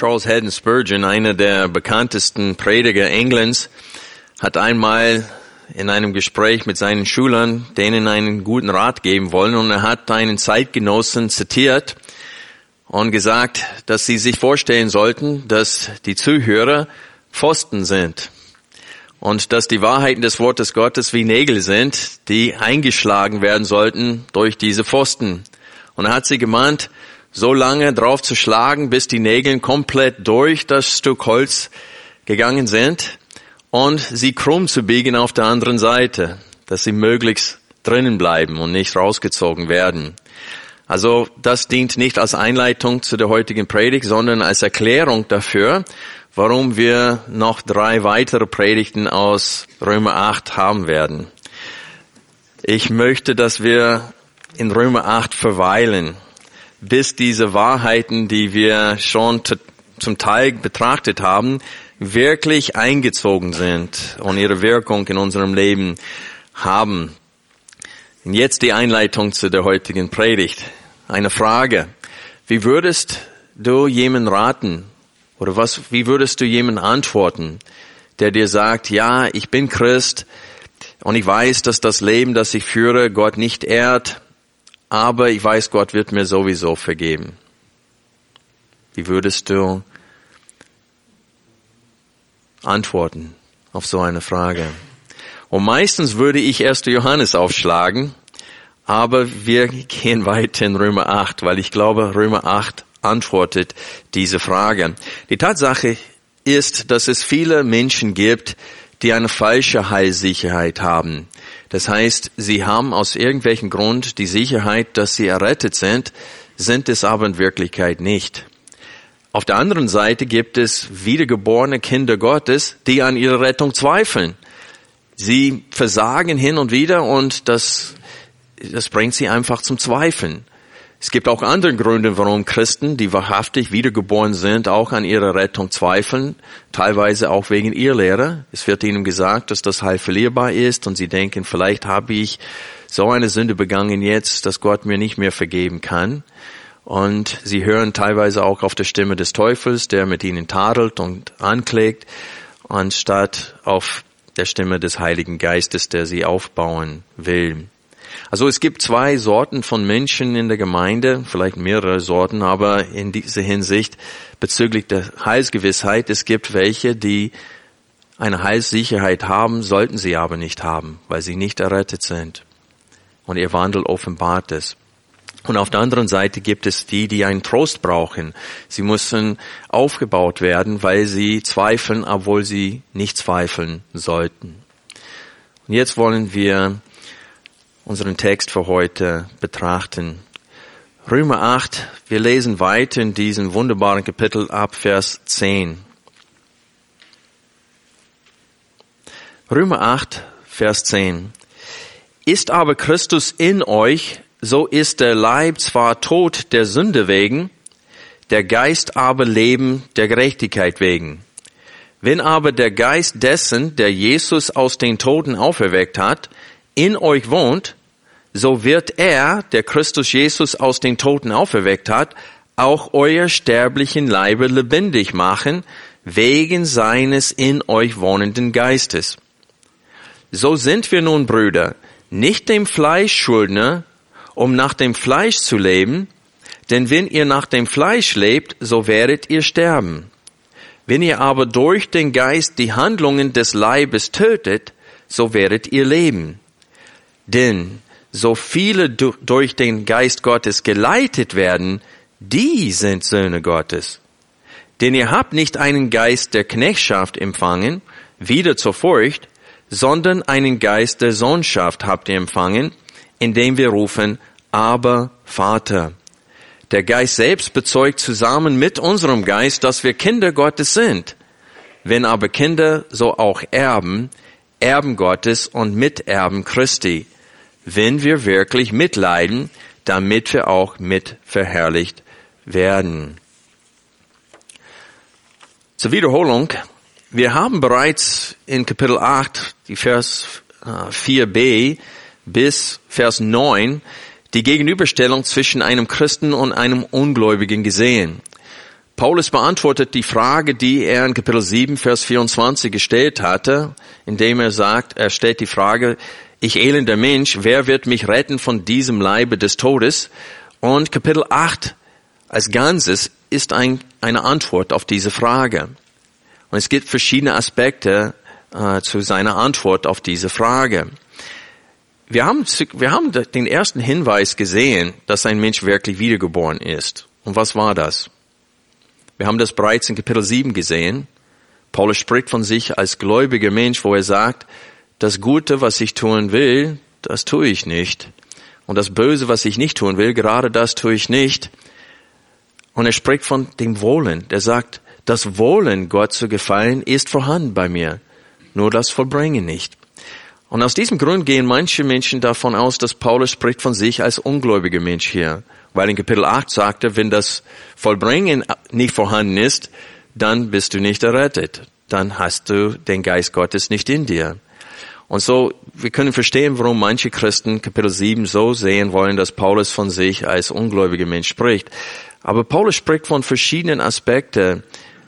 Charles Haddon Spurgeon, einer der bekanntesten Prediger Englands, hat einmal in einem Gespräch mit seinen Schülern denen einen guten Rat geben wollen und er hat einen Zeitgenossen zitiert und gesagt, dass sie sich vorstellen sollten, dass die Zuhörer Pfosten sind und dass die Wahrheiten des Wortes Gottes wie Nägel sind, die eingeschlagen werden sollten durch diese Pfosten. Und er hat sie gemahnt, so lange drauf zu schlagen, bis die Nägel komplett durch das Stück Holz gegangen sind und sie krumm zu biegen auf der anderen Seite, dass sie möglichst drinnen bleiben und nicht rausgezogen werden. Also das dient nicht als Einleitung zu der heutigen Predigt, sondern als Erklärung dafür, warum wir noch drei weitere Predigten aus Römer 8 haben werden. Ich möchte, dass wir in Römer 8 verweilen bis diese Wahrheiten, die wir schon zum Teil betrachtet haben, wirklich eingezogen sind und ihre Wirkung in unserem Leben haben. Und jetzt die Einleitung zu der heutigen Predigt. Eine Frage. Wie würdest du jemanden raten oder was, wie würdest du jemanden antworten, der dir sagt, ja, ich bin Christ und ich weiß, dass das Leben, das ich führe, Gott nicht ehrt, aber ich weiß, Gott wird mir sowieso vergeben. Wie würdest du antworten auf so eine Frage? Und meistens würde ich 1. Johannes aufschlagen, aber wir gehen weiter in Römer 8, weil ich glaube, Römer 8 antwortet diese Frage. Die Tatsache ist, dass es viele Menschen gibt, die eine falsche Heilsicherheit haben. Das heißt, sie haben aus irgendwelchen Grund die Sicherheit, dass sie errettet sind, sind es aber in Wirklichkeit nicht. Auf der anderen Seite gibt es wiedergeborene Kinder Gottes, die an ihre Rettung zweifeln. Sie versagen hin und wieder und das, das bringt sie einfach zum Zweifeln. Es gibt auch andere Gründe, warum Christen, die wahrhaftig wiedergeboren sind, auch an ihrer Rettung zweifeln, teilweise auch wegen ihr Lehre. Es wird ihnen gesagt, dass das Heil verlierbar ist und sie denken, vielleicht habe ich so eine Sünde begangen jetzt, dass Gott mir nicht mehr vergeben kann. Und sie hören teilweise auch auf der Stimme des Teufels, der mit ihnen tadelt und anklägt, anstatt auf der Stimme des Heiligen Geistes, der sie aufbauen will. Also es gibt zwei Sorten von Menschen in der Gemeinde, vielleicht mehrere Sorten, aber in dieser Hinsicht bezüglich der Heilsgewissheit, es gibt welche, die eine Heilssicherheit haben, sollten sie aber nicht haben, weil sie nicht errettet sind. Und ihr Wandel offenbart es. Und auf der anderen Seite gibt es die, die einen Trost brauchen. Sie müssen aufgebaut werden, weil sie zweifeln, obwohl sie nicht zweifeln sollten. Und jetzt wollen wir unseren Text für heute betrachten. Römer 8, wir lesen weiter in diesem wunderbaren Kapitel ab Vers 10. Römer 8, Vers 10. Ist aber Christus in euch, so ist der Leib zwar tot der Sünde wegen, der Geist aber Leben der Gerechtigkeit wegen. Wenn aber der Geist dessen, der Jesus aus den Toten auferweckt hat, in euch wohnt, so wird er, der Christus Jesus aus den Toten auferweckt hat, auch euer sterblichen Leibe lebendig machen, wegen seines in euch wohnenden Geistes. So sind wir nun Brüder, nicht dem Fleisch Schuldner, um nach dem Fleisch zu leben, denn wenn ihr nach dem Fleisch lebt, so werdet ihr sterben. Wenn ihr aber durch den Geist die Handlungen des Leibes tötet, so werdet ihr leben. Denn so viele durch den Geist Gottes geleitet werden, die sind Söhne Gottes. Denn ihr habt nicht einen Geist der Knechtschaft empfangen, wieder zur Furcht, sondern einen Geist der Sohnschaft habt ihr empfangen, indem wir rufen, aber Vater. Der Geist selbst bezeugt zusammen mit unserem Geist, dass wir Kinder Gottes sind. Wenn aber Kinder, so auch Erben, Erben Gottes und Miterben Christi, wenn wir wirklich mitleiden, damit wir auch mit verherrlicht werden. Zur Wiederholung. Wir haben bereits in Kapitel 8, die Vers 4b äh, bis Vers 9, die Gegenüberstellung zwischen einem Christen und einem Ungläubigen gesehen. Paulus beantwortet die Frage, die er in Kapitel 7, Vers 24 gestellt hatte, indem er sagt, er stellt die Frage, ich elender Mensch, wer wird mich retten von diesem Leibe des Todes? Und Kapitel 8 als Ganzes ist ein, eine Antwort auf diese Frage. Und es gibt verschiedene Aspekte äh, zu seiner Antwort auf diese Frage. Wir haben, wir haben den ersten Hinweis gesehen, dass ein Mensch wirklich wiedergeboren ist. Und was war das? Wir haben das bereits in Kapitel 7 gesehen. Paulus spricht von sich als gläubiger Mensch, wo er sagt, das Gute, was ich tun will, das tue ich nicht. Und das Böse, was ich nicht tun will, gerade das tue ich nicht. Und er spricht von dem Wohlen. Der sagt, das Wohlen, Gott zu gefallen, ist vorhanden bei mir. Nur das Vollbringen nicht. Und aus diesem Grund gehen manche Menschen davon aus, dass Paulus spricht von sich als ungläubiger Mensch hier. Weil in Kapitel 8 sagte, wenn das Vollbringen nicht vorhanden ist, dann bist du nicht errettet. Dann hast du den Geist Gottes nicht in dir. Und so, wir können verstehen, warum manche Christen Kapitel 7 so sehen wollen, dass Paulus von sich als ungläubiger Mensch spricht. Aber Paulus spricht von verschiedenen Aspekten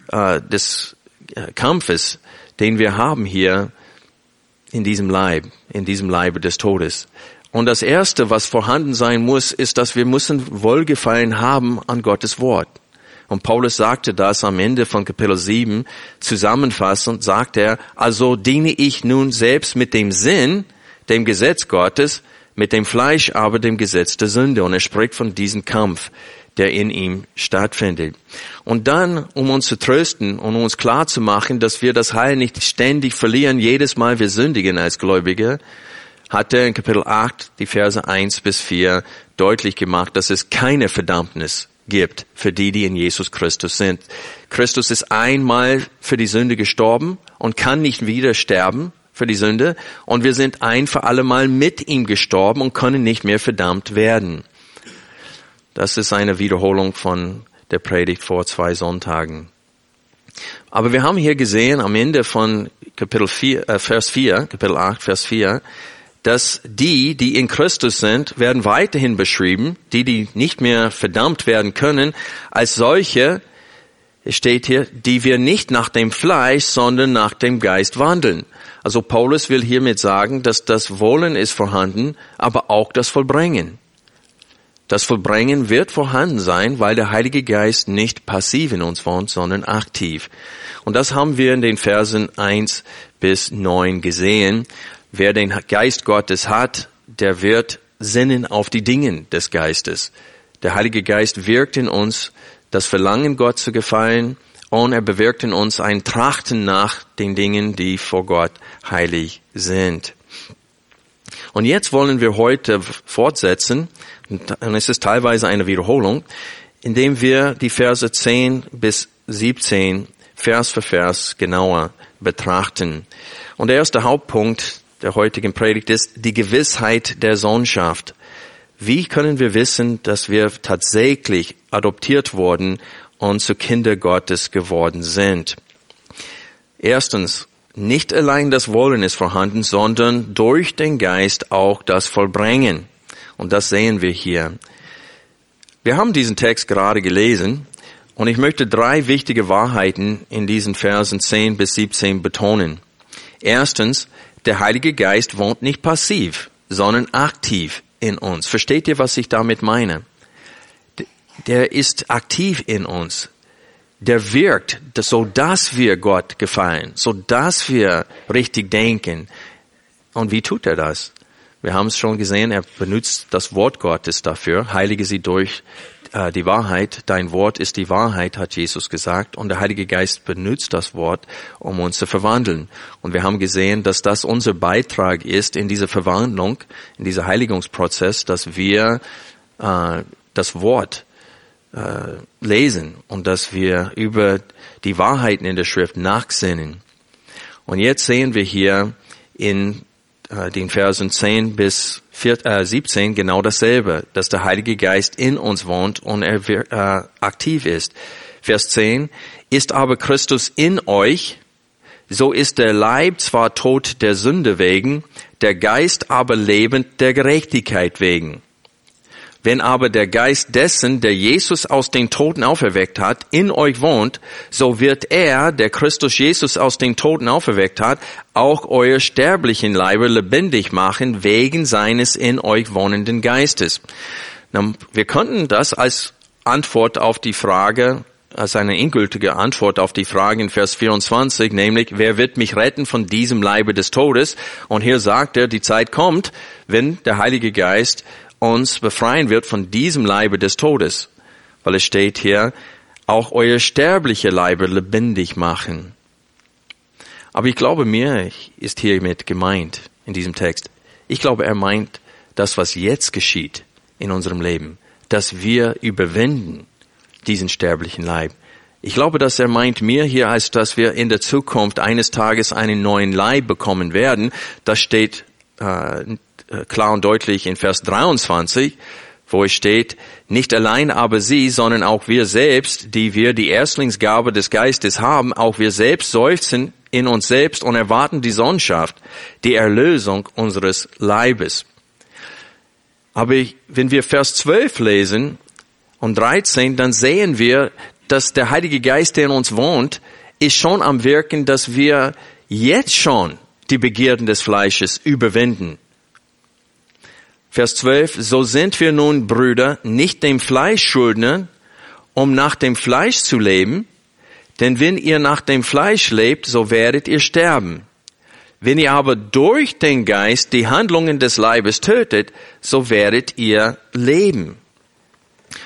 äh, des äh, Kampfes, den wir haben hier in diesem Leib, in diesem Leibe des Todes. Und das erste, was vorhanden sein muss, ist, dass wir müssen Wohlgefallen haben an Gottes Wort. Und Paulus sagte das am Ende von Kapitel 7 zusammenfassend, sagt er, also diene ich nun selbst mit dem Sinn, dem Gesetz Gottes, mit dem Fleisch aber dem Gesetz der Sünde. Und er spricht von diesem Kampf, der in ihm stattfindet. Und dann, um uns zu trösten und uns klar zu machen, dass wir das Heil nicht ständig verlieren, jedes Mal wir sündigen als Gläubige, hat er in Kapitel 8 die Verse 1 bis 4 deutlich gemacht, dass es keine Verdammnis gibt für die, die in Jesus Christus sind. Christus ist einmal für die Sünde gestorben und kann nicht wieder sterben für die Sünde und wir sind ein für alle Mal mit ihm gestorben und können nicht mehr verdammt werden. Das ist eine Wiederholung von der Predigt vor zwei Sonntagen. Aber wir haben hier gesehen am Ende von Kapitel 4, äh, Vers 4, Kapitel 8, Vers 4, dass die, die in Christus sind, werden weiterhin beschrieben, die, die nicht mehr verdammt werden können, als solche, es steht hier, die wir nicht nach dem Fleisch, sondern nach dem Geist wandeln. Also Paulus will hiermit sagen, dass das Wollen ist vorhanden, aber auch das Vollbringen. Das Vollbringen wird vorhanden sein, weil der Heilige Geist nicht passiv in uns wohnt, sondern aktiv. Und das haben wir in den Versen 1 bis 9 gesehen. Wer den Geist Gottes hat, der wird sinnen auf die Dinge des Geistes. Der Heilige Geist wirkt in uns das Verlangen, Gott zu gefallen, und er bewirkt in uns ein Trachten nach den Dingen, die vor Gott heilig sind. Und jetzt wollen wir heute fortsetzen und es ist teilweise eine Wiederholung, indem wir die Verse 10 bis 17 Vers für Vers genauer betrachten. Und der erste Hauptpunkt der heutigen Predigt ist die Gewissheit der Sohnschaft. Wie können wir wissen, dass wir tatsächlich adoptiert wurden und zu Kinder Gottes geworden sind? Erstens, nicht allein das Wollen ist vorhanden, sondern durch den Geist auch das Vollbringen. Und das sehen wir hier. Wir haben diesen Text gerade gelesen und ich möchte drei wichtige Wahrheiten in diesen Versen 10 bis 17 betonen. Erstens, der Heilige Geist wohnt nicht passiv, sondern aktiv in uns. Versteht ihr, was ich damit meine? Der ist aktiv in uns. Der wirkt, so dass wir Gott gefallen, so dass wir richtig denken. Und wie tut er das? Wir haben es schon gesehen, er benutzt das Wort Gottes dafür. Heilige sie durch äh, die Wahrheit. Dein Wort ist die Wahrheit, hat Jesus gesagt. Und der Heilige Geist benutzt das Wort, um uns zu verwandeln. Und wir haben gesehen, dass das unser Beitrag ist in dieser Verwandlung, in dieser Heiligungsprozess, dass wir äh, das Wort äh, lesen und dass wir über die Wahrheiten in der Schrift nachsinnen. Und jetzt sehen wir hier in äh, den Versen 10 bis 4, äh, 17 genau dasselbe, dass der Heilige Geist in uns wohnt und er äh, aktiv ist. Vers 10, ist aber Christus in euch, so ist der Leib zwar tot der Sünde wegen, der Geist aber lebend der Gerechtigkeit wegen. Wenn aber der Geist dessen, der Jesus aus den Toten auferweckt hat, in euch wohnt, so wird er, der Christus Jesus aus den Toten auferweckt hat, auch euer sterblichen Leibe lebendig machen, wegen seines in euch wohnenden Geistes. Wir könnten das als Antwort auf die Frage, als eine endgültige Antwort auf die Frage in Vers 24, nämlich, wer wird mich retten von diesem Leibe des Todes? Und hier sagt er, die Zeit kommt, wenn der Heilige Geist uns befreien wird von diesem Leibe des Todes. Weil es steht hier, auch euer sterbliche Leibe lebendig machen. Aber ich glaube, mir ist hiermit gemeint in diesem Text. Ich glaube, er meint das, was jetzt geschieht in unserem Leben, dass wir überwinden diesen sterblichen Leib. Ich glaube, dass er meint mir hier, als dass wir in der Zukunft eines Tages einen neuen Leib bekommen werden. Das steht äh, klar und deutlich in Vers 23, wo es steht, nicht allein aber sie, sondern auch wir selbst, die wir die Erstlingsgabe des Geistes haben, auch wir selbst seufzen in uns selbst und erwarten die Sohnschaft, die Erlösung unseres Leibes. Aber wenn wir Vers 12 lesen und 13, dann sehen wir, dass der Heilige Geist, der in uns wohnt, ist schon am Wirken, dass wir jetzt schon die Begierden des Fleisches überwinden. Vers 12, so sind wir nun, Brüder, nicht dem Fleisch Schuldner, um nach dem Fleisch zu leben, denn wenn ihr nach dem Fleisch lebt, so werdet ihr sterben. Wenn ihr aber durch den Geist die Handlungen des Leibes tötet, so werdet ihr leben.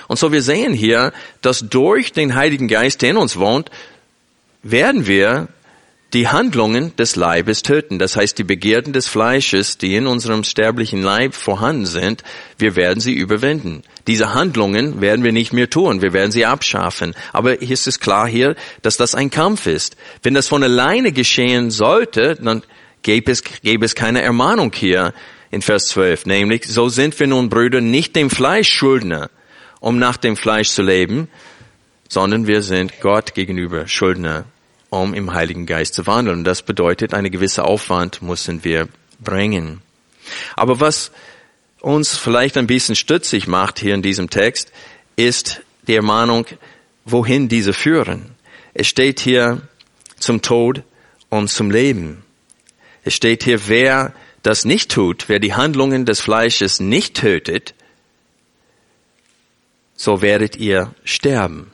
Und so wir sehen hier, dass durch den Heiligen Geist, der in uns wohnt, werden wir die Handlungen des Leibes töten. Das heißt, die Begierden des Fleisches, die in unserem sterblichen Leib vorhanden sind, wir werden sie überwinden. Diese Handlungen werden wir nicht mehr tun. Wir werden sie abschaffen. Aber hier ist es klar hier, dass das ein Kampf ist. Wenn das von alleine geschehen sollte, dann gäbe es, gäbe es keine Ermahnung hier in Vers 12. Nämlich, so sind wir nun Brüder nicht dem Fleisch Schuldner, um nach dem Fleisch zu leben, sondern wir sind Gott gegenüber Schuldner um im Heiligen Geist zu wandeln. Das bedeutet, eine gewisse Aufwand müssen wir bringen. Aber was uns vielleicht ein bisschen stützig macht hier in diesem Text, ist die Ermahnung, wohin diese führen. Es steht hier zum Tod und zum Leben. Es steht hier, wer das nicht tut, wer die Handlungen des Fleisches nicht tötet, so werdet ihr sterben.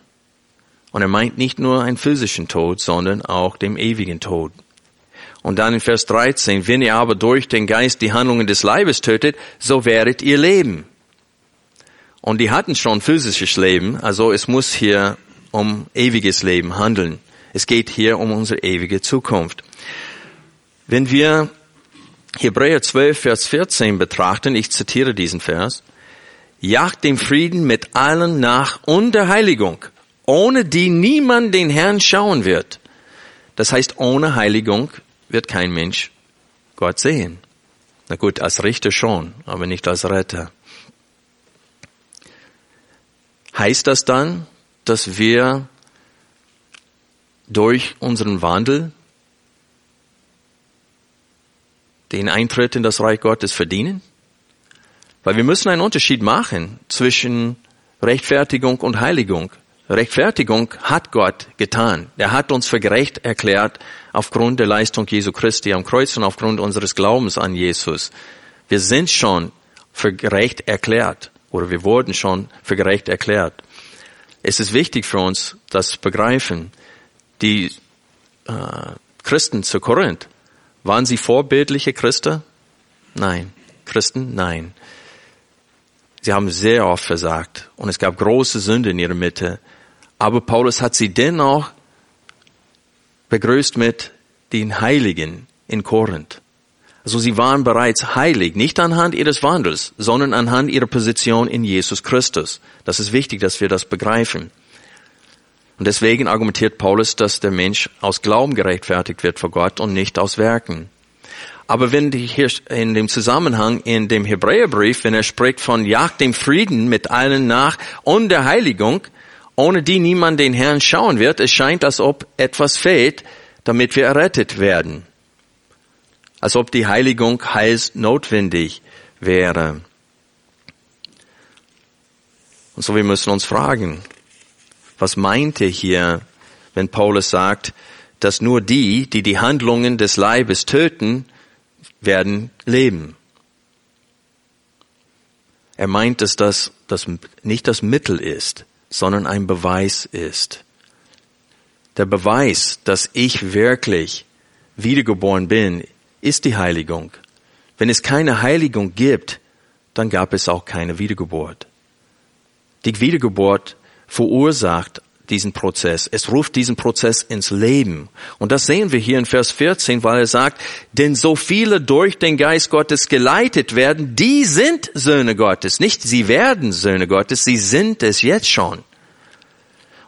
Und er meint nicht nur einen physischen Tod, sondern auch dem ewigen Tod. Und dann in Vers 13, wenn ihr aber durch den Geist die Handlungen des Leibes tötet, so werdet ihr leben. Und die hatten schon physisches Leben, also es muss hier um ewiges Leben handeln. Es geht hier um unsere ewige Zukunft. Wenn wir Hebräer 12, Vers 14 betrachten, ich zitiere diesen Vers, jagt dem Frieden mit allen nach und der Heiligung, ohne die niemand den Herrn schauen wird. Das heißt, ohne Heiligung wird kein Mensch Gott sehen. Na gut, als Richter schon, aber nicht als Retter. Heißt das dann, dass wir durch unseren Wandel den Eintritt in das Reich Gottes verdienen? Weil wir müssen einen Unterschied machen zwischen Rechtfertigung und Heiligung. Rechtfertigung hat Gott getan. Er hat uns für gerecht erklärt aufgrund der Leistung Jesu Christi am Kreuz und aufgrund unseres Glaubens an Jesus. Wir sind schon für gerecht erklärt oder wir wurden schon für gerecht erklärt. Es ist wichtig für uns, das zu begreifen. Die äh, Christen zu Korinth, waren sie vorbildliche Christen? Nein. Christen? Nein. Sie haben sehr oft versagt und es gab große Sünde in ihrer Mitte. Aber Paulus hat sie dennoch begrüßt mit den Heiligen in Korinth. Also sie waren bereits heilig, nicht anhand ihres Wandels, sondern anhand ihrer Position in Jesus Christus. Das ist wichtig, dass wir das begreifen. Und deswegen argumentiert Paulus, dass der Mensch aus Glauben gerechtfertigt wird vor Gott und nicht aus Werken. Aber wenn die hier in dem Zusammenhang in dem Hebräerbrief, wenn er spricht von Jagd dem Frieden mit allen nach und der Heiligung, ohne die niemand den Herrn schauen wird, es scheint, als ob etwas fehlt, damit wir errettet werden als ob die Heiligung heils notwendig wäre. Und so wir müssen uns fragen, was meint er hier, wenn Paulus sagt, dass nur die, die die Handlungen des Leibes töten, werden leben? Er meint, dass das, das nicht das Mittel ist, sondern ein Beweis ist. Der Beweis, dass ich wirklich wiedergeboren bin, ist die Heiligung. Wenn es keine Heiligung gibt, dann gab es auch keine Wiedergeburt. Die Wiedergeburt verursacht diesen Prozess. Es ruft diesen Prozess ins Leben. Und das sehen wir hier in Vers 14, weil er sagt, denn so viele durch den Geist Gottes geleitet werden, die sind Söhne Gottes. Nicht sie werden Söhne Gottes, sie sind es jetzt schon.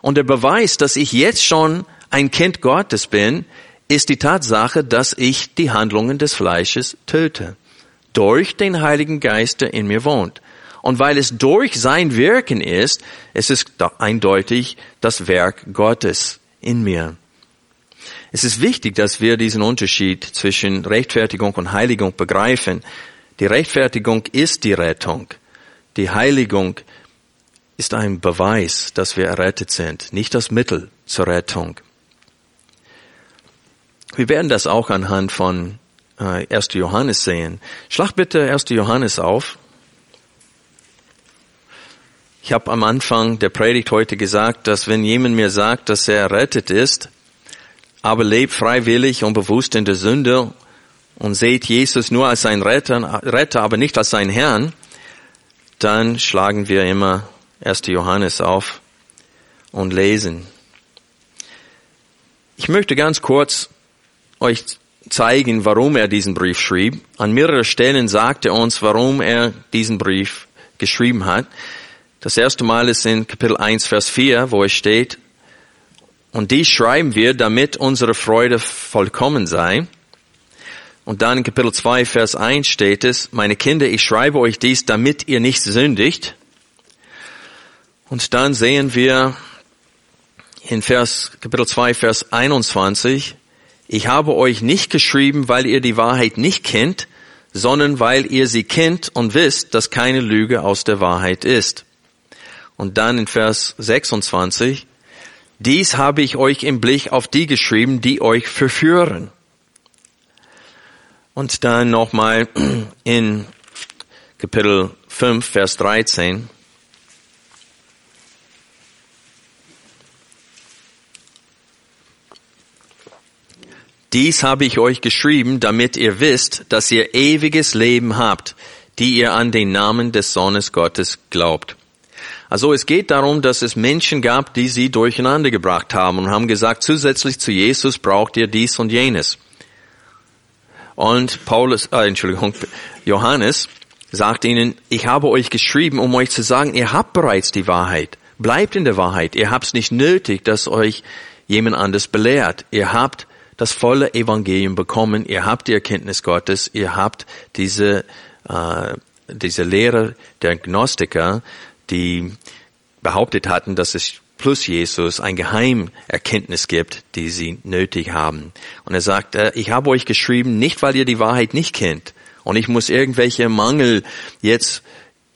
Und der Beweis, dass ich jetzt schon ein Kind Gottes bin, ist die Tatsache, dass ich die Handlungen des Fleisches töte. Durch den Heiligen Geist, der in mir wohnt. Und weil es durch sein Wirken ist, es ist eindeutig das Werk Gottes in mir. Es ist wichtig, dass wir diesen Unterschied zwischen Rechtfertigung und Heiligung begreifen. Die Rechtfertigung ist die Rettung. Die Heiligung ist ein Beweis, dass wir errettet sind, nicht das Mittel zur Rettung. Wir werden das auch anhand von äh, 1. Johannes sehen. Schlag bitte 1. Johannes auf. Ich habe am Anfang der Predigt heute gesagt, dass wenn jemand mir sagt, dass er errettet ist, aber lebt freiwillig und bewusst in der Sünde und seht Jesus nur als sein Retter, Retter, aber nicht als sein Herrn, dann schlagen wir immer 1. Johannes auf und lesen. Ich möchte ganz kurz euch zeigen, warum er diesen Brief schrieb. An mehreren Stellen sagt er uns, warum er diesen Brief geschrieben hat. Das erste Mal ist in Kapitel 1, Vers 4, wo es steht, und dies schreiben wir, damit unsere Freude vollkommen sei. Und dann in Kapitel 2, Vers 1 steht es, meine Kinder, ich schreibe euch dies, damit ihr nicht sündigt. Und dann sehen wir in Vers, Kapitel 2, Vers 21, ich habe euch nicht geschrieben, weil ihr die Wahrheit nicht kennt, sondern weil ihr sie kennt und wisst, dass keine Lüge aus der Wahrheit ist. Und dann in Vers 26, dies habe ich euch im Blick auf die geschrieben, die euch verführen. Und dann nochmal in Kapitel 5, Vers 13. Dies habe ich euch geschrieben, damit ihr wisst, dass ihr ewiges Leben habt, die ihr an den Namen des Sohnes Gottes glaubt. Also es geht darum, dass es Menschen gab, die sie durcheinander gebracht haben und haben gesagt, zusätzlich zu Jesus braucht ihr dies und jenes. Und Paulus, äh, Entschuldigung, Johannes sagt ihnen, ich habe euch geschrieben, um euch zu sagen, ihr habt bereits die Wahrheit. Bleibt in der Wahrheit. Ihr habt es nicht nötig, dass euch jemand anders belehrt. Ihr habt das volle Evangelium bekommen. Ihr habt die Erkenntnis Gottes. Ihr habt diese, äh, diese Lehre der Gnostiker, die behauptet hatten, dass es plus Jesus ein Geheimerkenntnis gibt, die sie nötig haben. Und er sagt, äh, ich habe euch geschrieben, nicht weil ihr die Wahrheit nicht kennt. Und ich muss irgendwelche Mangel jetzt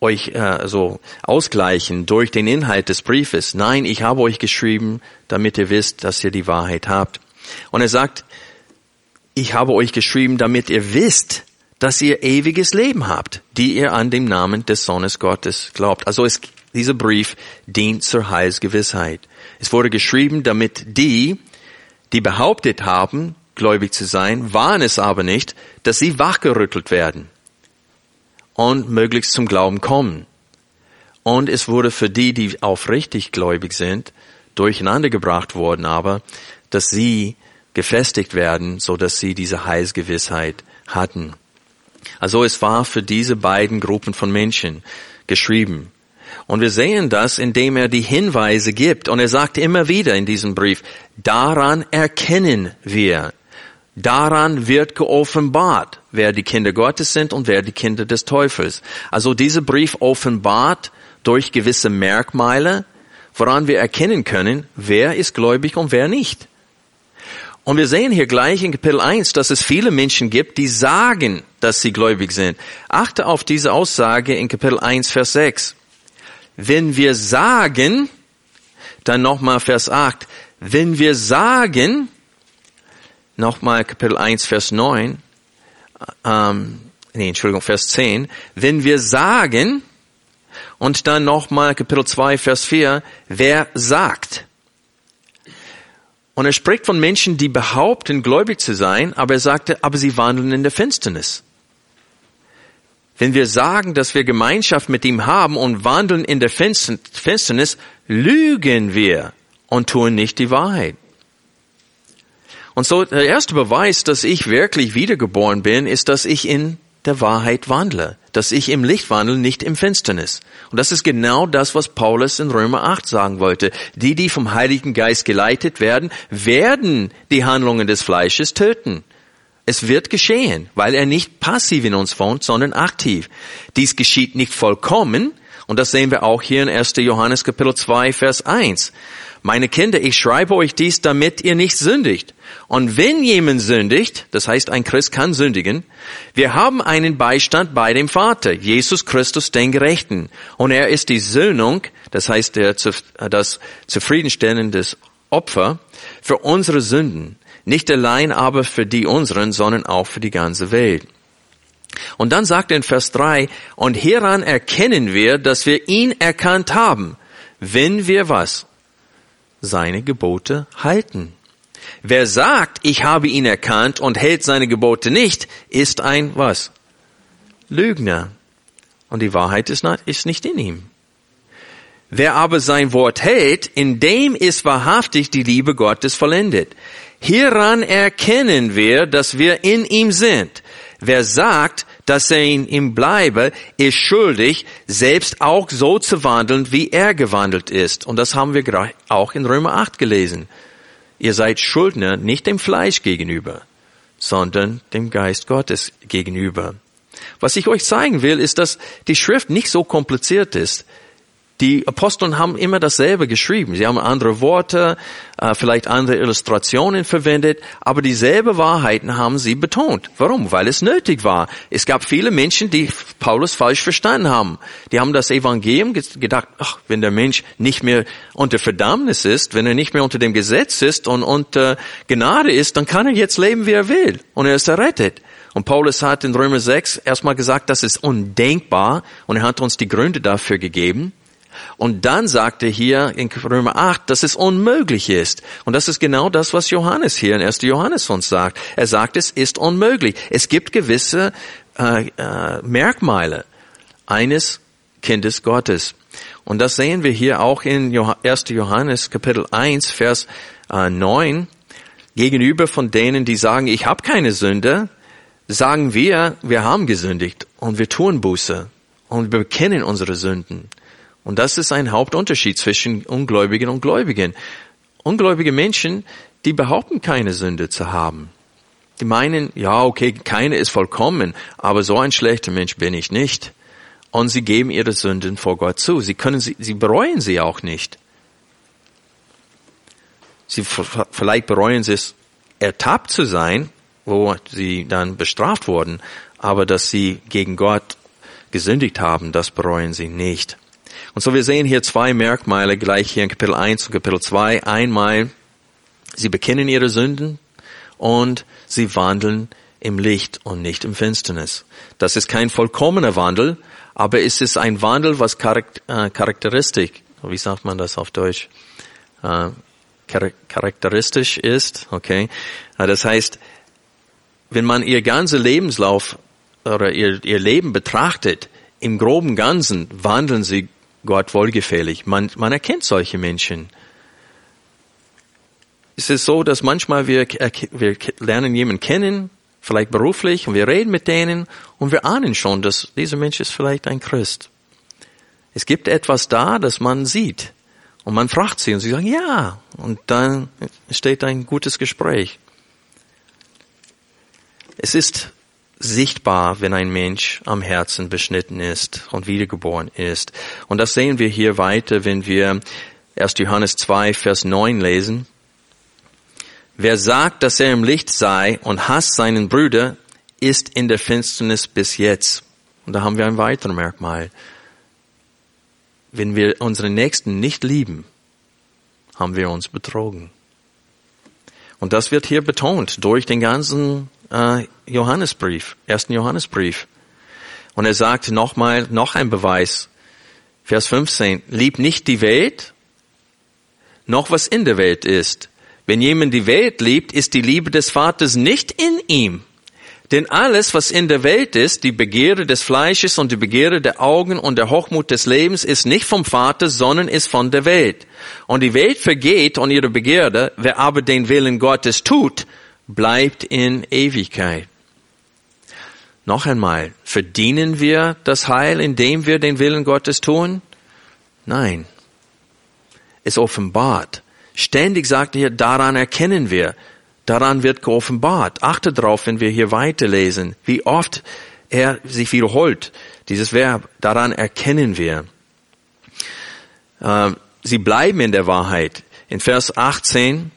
euch äh, so ausgleichen durch den Inhalt des Briefes. Nein, ich habe euch geschrieben, damit ihr wisst, dass ihr die Wahrheit habt. Und er sagt, ich habe euch geschrieben, damit ihr wisst, dass ihr ewiges Leben habt, die ihr an dem Namen des Sohnes Gottes glaubt. Also es, dieser Brief dient zur Heilsgewissheit. Es wurde geschrieben, damit die, die behauptet haben, gläubig zu sein, waren es aber nicht, dass sie wachgerüttelt werden und möglichst zum Glauben kommen. Und es wurde für die, die aufrichtig gläubig sind, durcheinander gebracht worden, aber dass sie gefestigt werden, so dass sie diese Heilsgewissheit hatten. Also es war für diese beiden Gruppen von Menschen geschrieben. Und wir sehen das, indem er die Hinweise gibt. Und er sagt immer wieder in diesem Brief, daran erkennen wir. Daran wird geoffenbart, wer die Kinder Gottes sind und wer die Kinder des Teufels. Also dieser Brief offenbart durch gewisse Merkmale, woran wir erkennen können, wer ist gläubig und wer nicht. Und wir sehen hier gleich in Kapitel 1, dass es viele Menschen gibt, die sagen, dass sie gläubig sind. Achte auf diese Aussage in Kapitel 1, Vers 6. Wenn wir sagen, dann nochmal Vers 8, wenn wir sagen, nochmal Kapitel 1, Vers 9, ähm, nee, Entschuldigung, Vers 10, wenn wir sagen, und dann nochmal Kapitel 2, Vers 4, wer sagt. Und er spricht von Menschen, die behaupten, gläubig zu sein, aber er sagte, aber sie wandeln in der Finsternis. Wenn wir sagen, dass wir Gemeinschaft mit ihm haben und wandeln in der Finsternis, lügen wir und tun nicht die Wahrheit. Und so der erste Beweis, dass ich wirklich wiedergeboren bin, ist, dass ich in der Wahrheit wandle, dass ich im Licht wandle, nicht im Finsternis. Und das ist genau das, was Paulus in Römer 8 sagen wollte. Die, die vom Heiligen Geist geleitet werden, werden die Handlungen des Fleisches töten. Es wird geschehen, weil er nicht passiv in uns wohnt, sondern aktiv. Dies geschieht nicht vollkommen, und das sehen wir auch hier in 1. Johannes Kapitel 2, Vers 1. Meine Kinder, ich schreibe euch dies, damit ihr nicht sündigt. Und wenn jemand sündigt, das heißt ein Christ kann sündigen, wir haben einen Beistand bei dem Vater, Jesus Christus, den Gerechten. Und er ist die Söhnung, das heißt der, das Zufriedenstellen des Opfer für unsere Sünden. Nicht allein aber für die unseren, sondern auch für die ganze Welt. Und dann sagt er in Vers 3, und hieran erkennen wir, dass wir ihn erkannt haben, wenn wir was? Seine Gebote halten. Wer sagt, ich habe ihn erkannt und hält seine Gebote nicht, ist ein was? Lügner. Und die Wahrheit ist nicht in ihm. Wer aber sein Wort hält, in dem ist wahrhaftig die Liebe Gottes vollendet. Hieran erkennen wir, dass wir in ihm sind. Wer sagt, dass er in ihm bleibe, ist schuldig, selbst auch so zu wandeln, wie er gewandelt ist. Und das haben wir auch in Römer 8 gelesen. Ihr seid Schuldner nicht dem Fleisch gegenüber, sondern dem Geist Gottes gegenüber. Was ich euch zeigen will, ist, dass die Schrift nicht so kompliziert ist. Die Aposteln haben immer dasselbe geschrieben. Sie haben andere Worte, äh, vielleicht andere Illustrationen verwendet, aber dieselbe Wahrheiten haben sie betont. Warum? Weil es nötig war. Es gab viele Menschen, die Paulus falsch verstanden haben. Die haben das Evangelium gedacht, ach, wenn der Mensch nicht mehr unter Verdammnis ist, wenn er nicht mehr unter dem Gesetz ist und unter Gnade ist, dann kann er jetzt leben, wie er will. Und er ist errettet. Und Paulus hat in Römer 6 erstmal gesagt, das ist undenkbar und er hat uns die Gründe dafür gegeben. Und dann sagt er hier in Römer 8, dass es unmöglich ist. Und das ist genau das, was Johannes hier in 1. Johannes uns sagt. Er sagt, es ist unmöglich. Es gibt gewisse äh, äh, Merkmale eines Kindes Gottes. Und das sehen wir hier auch in 1. Johannes Kapitel 1, Vers äh, 9. Gegenüber von denen, die sagen, ich habe keine Sünde, sagen wir, wir haben gesündigt und wir tun Buße und wir bekennen unsere Sünden. Und das ist ein Hauptunterschied zwischen Ungläubigen und Gläubigen. Ungläubige Menschen, die behaupten keine Sünde zu haben. Die meinen, ja, okay, keine ist vollkommen, aber so ein schlechter Mensch bin ich nicht. Und sie geben ihre Sünden vor Gott zu. Sie können sie, sie bereuen sie auch nicht. Sie, vielleicht bereuen sie es, ertappt zu sein, wo sie dann bestraft wurden, aber dass sie gegen Gott gesündigt haben, das bereuen sie nicht. Und so wir sehen hier zwei Merkmale gleich hier in Kapitel 1 und Kapitel 2. Einmal, sie bekennen ihre Sünden und sie wandeln im Licht und nicht im Finsternis. Das ist kein vollkommener Wandel, aber es ist ein Wandel, was äh, charakteristisch, wie sagt man das auf Deutsch, äh, charakteristisch ist, okay. Das heißt, wenn man ihr ganzer Lebenslauf oder ihr, ihr Leben betrachtet, im groben Ganzen wandeln sie Gott wohlgefällig. Man, man erkennt solche Menschen. Es ist so, dass manchmal wir, wir lernen jemanden kennen vielleicht beruflich, und wir reden mit denen und wir ahnen schon, dass dieser Mensch ist vielleicht ein Christ. Es gibt etwas da, das man sieht. Und man fragt sie und sie sagen, ja. Und dann steht ein gutes Gespräch. Es ist sichtbar, wenn ein Mensch am Herzen beschnitten ist und wiedergeboren ist. Und das sehen wir hier weiter, wenn wir 1. Johannes 2, Vers 9 lesen. Wer sagt, dass er im Licht sei und hasst seinen Bruder, ist in der Finsternis bis jetzt. Und da haben wir ein weiteres Merkmal. Wenn wir unsere Nächsten nicht lieben, haben wir uns betrogen. Und das wird hier betont durch den ganzen äh, Johannesbrief, ersten Johannesbrief. Und er sagt nochmal, noch ein Beweis. Vers 15, lieb nicht die Welt, noch was in der Welt ist. Wenn jemand die Welt liebt, ist die Liebe des Vaters nicht in ihm. Denn alles, was in der Welt ist, die Begehre des Fleisches und die Begehre der Augen und der Hochmut des Lebens, ist nicht vom Vater, sondern ist von der Welt. Und die Welt vergeht und ihre Begierde, wer aber den Willen Gottes tut, bleibt in Ewigkeit. Noch einmal, verdienen wir das Heil, indem wir den Willen Gottes tun? Nein. Es offenbart. Ständig sagt er, daran erkennen wir, Daran wird geoffenbart. Achte darauf, wenn wir hier weiterlesen, wie oft er sich wiederholt. Dieses Verb, daran erkennen wir. Ähm, sie bleiben in der Wahrheit. In Vers 18,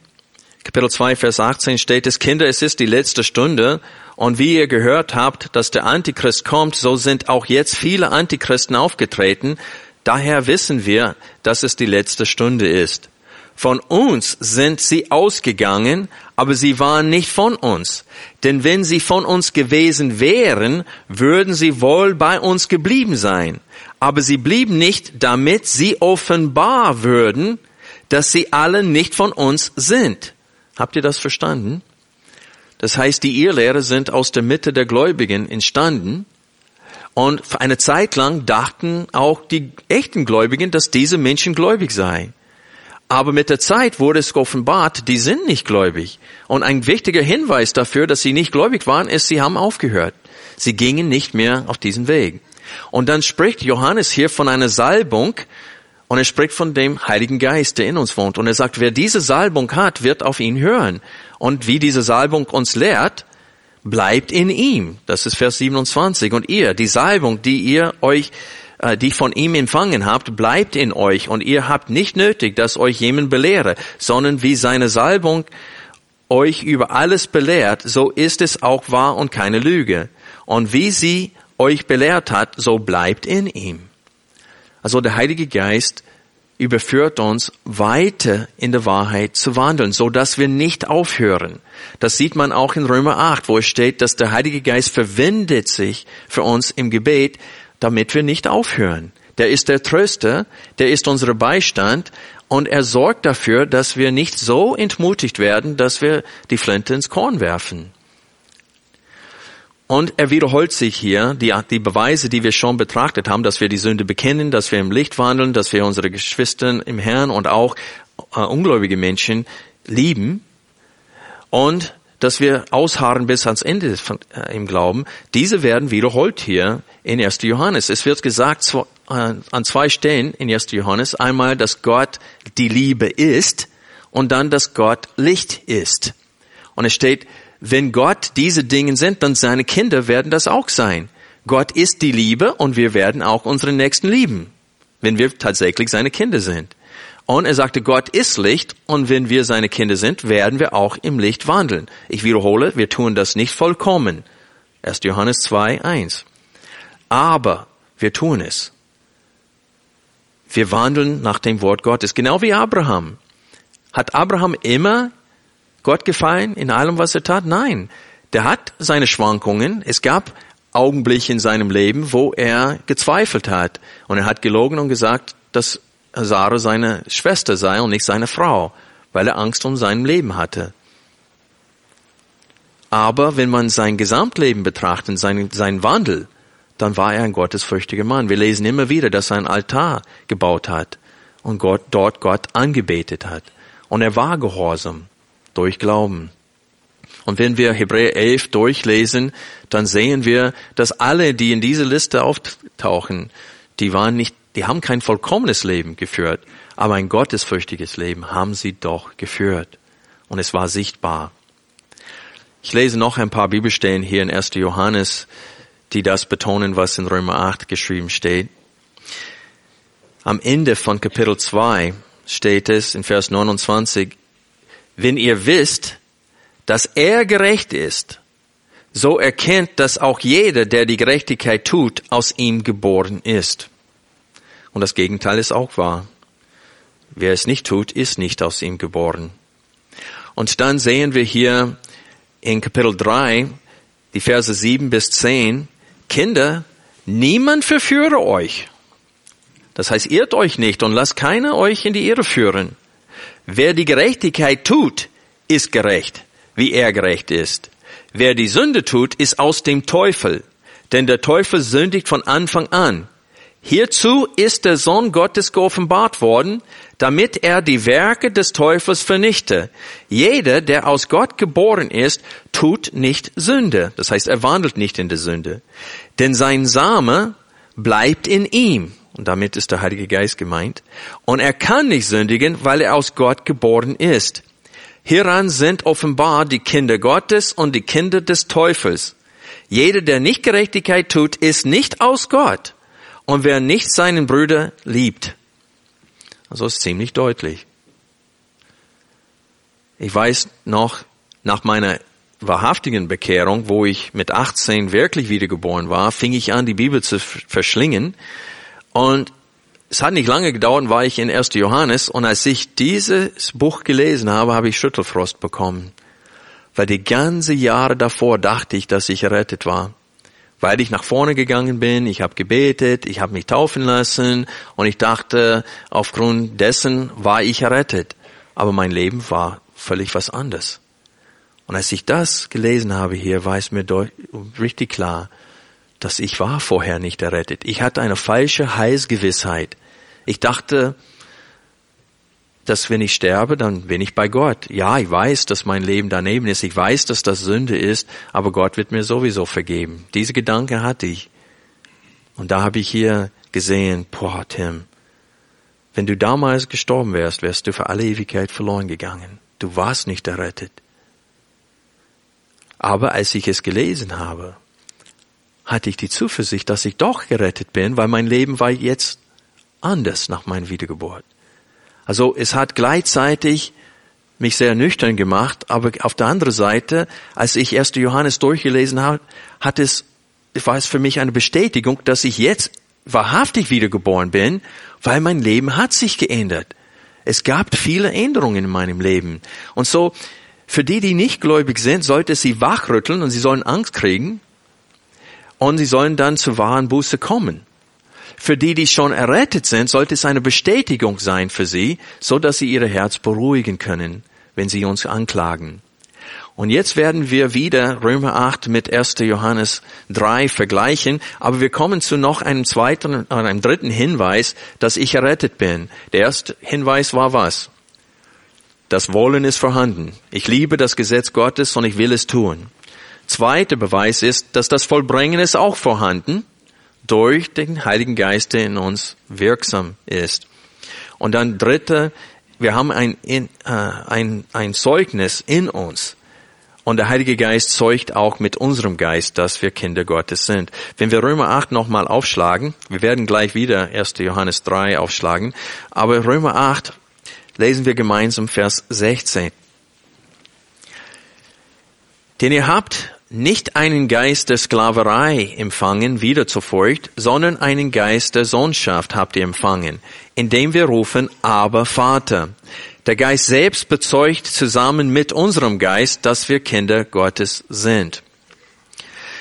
Kapitel 2, Vers 18 steht es, Kinder, es ist die letzte Stunde. Und wie ihr gehört habt, dass der Antichrist kommt, so sind auch jetzt viele Antichristen aufgetreten. Daher wissen wir, dass es die letzte Stunde ist. Von uns sind sie ausgegangen, aber sie waren nicht von uns. Denn wenn sie von uns gewesen wären, würden sie wohl bei uns geblieben sein. Aber sie blieben nicht, damit sie offenbar würden, dass sie alle nicht von uns sind. Habt ihr das verstanden? Das heißt, die Irrlehrer sind aus der Mitte der Gläubigen entstanden. Und für eine Zeit lang dachten auch die echten Gläubigen, dass diese Menschen gläubig seien. Aber mit der Zeit wurde es offenbart, die sind nicht gläubig. Und ein wichtiger Hinweis dafür, dass sie nicht gläubig waren, ist, sie haben aufgehört. Sie gingen nicht mehr auf diesen Weg. Und dann spricht Johannes hier von einer Salbung und er spricht von dem Heiligen Geist, der in uns wohnt. Und er sagt, wer diese Salbung hat, wird auf ihn hören. Und wie diese Salbung uns lehrt, bleibt in ihm. Das ist Vers 27. Und ihr, die Salbung, die ihr euch äh, die von ihm empfangen habt, bleibt in euch und ihr habt nicht nötig, dass euch jemand belehre, sondern wie seine Salbung euch über alles belehrt, so ist es auch wahr und keine Lüge. Und wie sie euch belehrt hat, so bleibt in ihm. Also der Heilige Geist überführt uns weiter in der Wahrheit zu wandeln, so dass wir nicht aufhören. Das sieht man auch in Römer 8, wo es steht, dass der Heilige Geist verwendet sich für uns im Gebet, damit wir nicht aufhören. Der ist der Tröster, der ist unser Beistand und er sorgt dafür, dass wir nicht so entmutigt werden, dass wir die Flinte ins Korn werfen. Und er wiederholt sich hier die, die Beweise, die wir schon betrachtet haben, dass wir die Sünde bekennen, dass wir im Licht wandeln, dass wir unsere Geschwister im Herrn und auch äh, ungläubige Menschen lieben. Und dass wir ausharren bis ans Ende von, äh, im Glauben, diese werden wiederholt hier in 1. Johannes. Es wird gesagt zu, äh, an zwei Stellen in 1. Johannes, einmal, dass Gott die Liebe ist und dann, dass Gott Licht ist. Und es steht, wenn Gott diese Dinge sind, dann seine Kinder werden das auch sein. Gott ist die Liebe und wir werden auch unsere Nächsten lieben, wenn wir tatsächlich seine Kinder sind. Und er sagte, Gott ist Licht und wenn wir seine Kinder sind, werden wir auch im Licht wandeln. Ich wiederhole, wir tun das nicht vollkommen. 1. Johannes 2, 1. Aber wir tun es. Wir wandeln nach dem Wort Gottes, genau wie Abraham. Hat Abraham immer Gott gefallen in allem, was er tat? Nein. Der hat seine Schwankungen. Es gab Augenblicke in seinem Leben, wo er gezweifelt hat. Und er hat gelogen und gesagt, dass Sarah seine Schwester sei und nicht seine Frau, weil er Angst um sein Leben hatte. Aber wenn man sein Gesamtleben betrachtet, sein, sein Wandel, dann war er ein gottesfürchtiger Mann. Wir lesen immer wieder, dass er ein Altar gebaut hat und Gott, dort Gott angebetet hat. Und er war gehorsam durch Glauben. Und wenn wir Hebräer 11 durchlesen, dann sehen wir, dass alle, die in diese Liste auftauchen, die waren nicht, die haben kein vollkommenes Leben geführt, aber ein gottesfürchtiges Leben haben sie doch geführt. Und es war sichtbar. Ich lese noch ein paar Bibelstellen hier in 1. Johannes, die das betonen, was in Römer 8 geschrieben steht. Am Ende von Kapitel 2 steht es in Vers 29, wenn ihr wisst, dass er gerecht ist, so erkennt, dass auch jeder, der die Gerechtigkeit tut, aus ihm geboren ist. Und das Gegenteil ist auch wahr. Wer es nicht tut, ist nicht aus ihm geboren. Und dann sehen wir hier in Kapitel 3, die Verse 7 bis 10, Kinder, niemand verführe euch. Das heißt, irrt euch nicht und lasst keiner euch in die Irre führen. Wer die Gerechtigkeit tut, ist gerecht, wie er gerecht ist. Wer die Sünde tut, ist aus dem Teufel, denn der Teufel sündigt von Anfang an. Hierzu ist der Sohn Gottes geoffenbart worden, damit er die Werke des Teufels vernichte. Jeder, der aus Gott geboren ist, tut nicht Sünde. Das heißt, er wandelt nicht in der Sünde. Denn sein Same bleibt in ihm. Und damit ist der Heilige Geist gemeint. Und er kann nicht sündigen, weil er aus Gott geboren ist. Hieran sind offenbar die Kinder Gottes und die Kinder des Teufels. Jeder, der nicht Gerechtigkeit tut, ist nicht aus Gott. Und wer nicht seinen Bruder liebt. Also ist ziemlich deutlich. Ich weiß noch, nach meiner wahrhaftigen Bekehrung, wo ich mit 18 wirklich wiedergeboren war, fing ich an, die Bibel zu verschlingen. Und es hat nicht lange gedauert, war ich in 1. Johannes und als ich dieses Buch gelesen habe, habe ich Schüttelfrost bekommen. Weil die ganze Jahre davor dachte ich, dass ich errettet war. Weil ich nach vorne gegangen bin, ich habe gebetet, ich habe mich taufen lassen und ich dachte, aufgrund dessen war ich errettet. Aber mein Leben war völlig was anderes. Und als ich das gelesen habe hier, war es mir richtig klar, dass ich war vorher nicht errettet. Ich hatte eine falsche Heilsgewissheit. Ich dachte, dass wenn ich sterbe, dann bin ich bei Gott. Ja, ich weiß, dass mein Leben daneben ist. Ich weiß, dass das Sünde ist, aber Gott wird mir sowieso vergeben. Diese Gedanken hatte ich. Und da habe ich hier gesehen, boah, Tim, wenn du damals gestorben wärst, wärst du für alle Ewigkeit verloren gegangen. Du warst nicht errettet. Aber als ich es gelesen habe, hatte ich die Zuversicht, dass ich doch gerettet bin, weil mein Leben war jetzt anders nach meiner Wiedergeburt. Also es hat gleichzeitig mich sehr nüchtern gemacht, aber auf der anderen Seite, als ich 1. Johannes durchgelesen habe, hat es, war es für mich eine Bestätigung, dass ich jetzt wahrhaftig wiedergeboren bin, weil mein Leben hat sich geändert. Es gab viele Änderungen in meinem Leben. Und so, für die, die nicht gläubig sind, sollte sie wachrütteln und sie sollen Angst kriegen und sie sollen dann zur wahren Buße kommen. Für die, die schon errettet sind, sollte es eine Bestätigung sein für sie, so dass sie ihr Herz beruhigen können, wenn sie uns anklagen. Und jetzt werden wir wieder Römer 8 mit 1. Johannes 3 vergleichen, aber wir kommen zu noch einem zweiten, einem dritten Hinweis, dass ich errettet bin. Der erste Hinweis war was? Das Wollen ist vorhanden. Ich liebe das Gesetz Gottes und ich will es tun. Zweiter Beweis ist, dass das Vollbringen ist auch vorhanden durch den Heiligen Geist, der in uns wirksam ist. Und dann dritte, wir haben ein, äh, ein, ein Zeugnis in uns. Und der Heilige Geist zeugt auch mit unserem Geist, dass wir Kinder Gottes sind. Wenn wir Römer 8 nochmal aufschlagen, wir werden gleich wieder 1. Johannes 3 aufschlagen, aber Römer 8 lesen wir gemeinsam Vers 16. Denn ihr habt nicht einen Geist der Sklaverei empfangen, wieder zur Furcht, sondern einen Geist der Sohnschaft habt ihr empfangen, indem wir rufen, aber Vater. Der Geist selbst bezeugt zusammen mit unserem Geist, dass wir Kinder Gottes sind.